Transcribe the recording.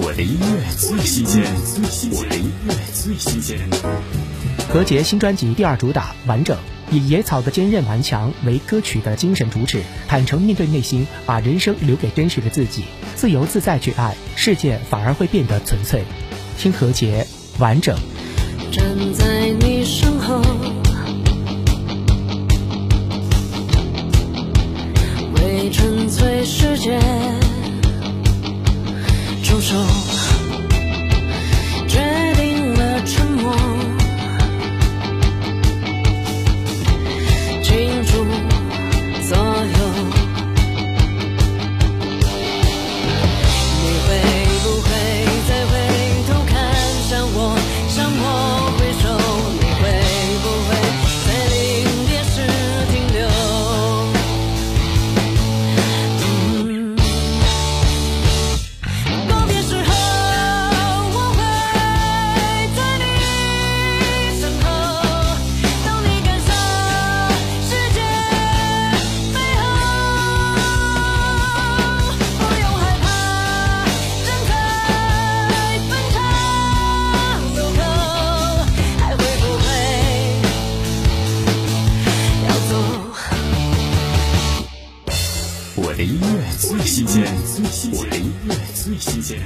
我的音乐最新鲜，我的音乐最新鲜。何洁新专辑第二主打《完整》，以野草的坚韧顽强为歌曲的精神主旨，坦诚面对内心，把人生留给真实的自己，自由自在去爱，世界反而会变得纯粹。听何洁《完整》。站在你身后，为纯的音乐最新鲜，我的音乐最新鲜。